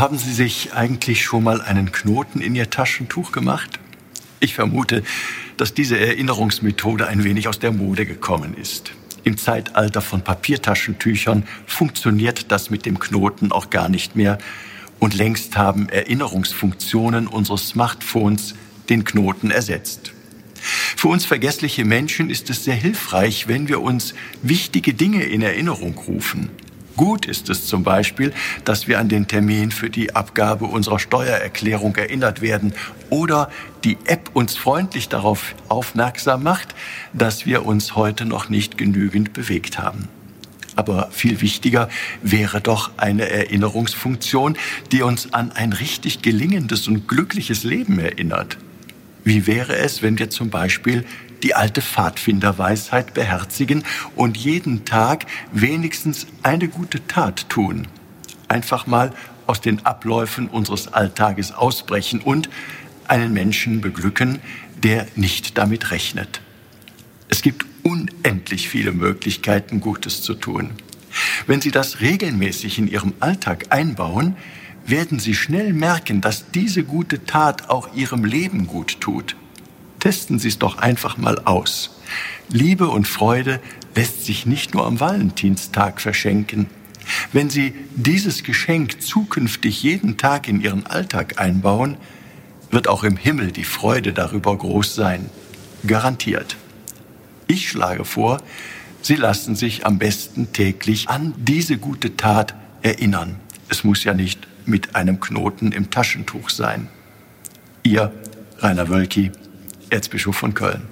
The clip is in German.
Haben Sie sich eigentlich schon mal einen Knoten in Ihr Taschentuch gemacht? Ich vermute, dass diese Erinnerungsmethode ein wenig aus der Mode gekommen ist. Im Zeitalter von Papiertaschentüchern funktioniert das mit dem Knoten auch gar nicht mehr und längst haben Erinnerungsfunktionen unseres Smartphones den Knoten ersetzt. Für uns vergessliche Menschen ist es sehr hilfreich, wenn wir uns wichtige Dinge in Erinnerung rufen. Gut ist es zum Beispiel, dass wir an den Termin für die Abgabe unserer Steuererklärung erinnert werden oder die App uns freundlich darauf aufmerksam macht, dass wir uns heute noch nicht genügend bewegt haben. Aber viel wichtiger wäre doch eine Erinnerungsfunktion, die uns an ein richtig gelingendes und glückliches Leben erinnert. Wie wäre es, wenn wir zum Beispiel die alte Pfadfinderweisheit beherzigen und jeden Tag wenigstens eine gute Tat tun. Einfach mal aus den Abläufen unseres Alltages ausbrechen und einen Menschen beglücken, der nicht damit rechnet. Es gibt unendlich viele Möglichkeiten, Gutes zu tun. Wenn Sie das regelmäßig in Ihrem Alltag einbauen, werden Sie schnell merken, dass diese gute Tat auch Ihrem Leben gut tut. Testen Sie es doch einfach mal aus. Liebe und Freude lässt sich nicht nur am Valentinstag verschenken. Wenn Sie dieses Geschenk zukünftig jeden Tag in Ihren Alltag einbauen, wird auch im Himmel die Freude darüber groß sein. Garantiert. Ich schlage vor, Sie lassen sich am besten täglich an diese gute Tat erinnern. Es muss ja nicht mit einem Knoten im Taschentuch sein. Ihr Rainer Wölki Erzbischof von Köln.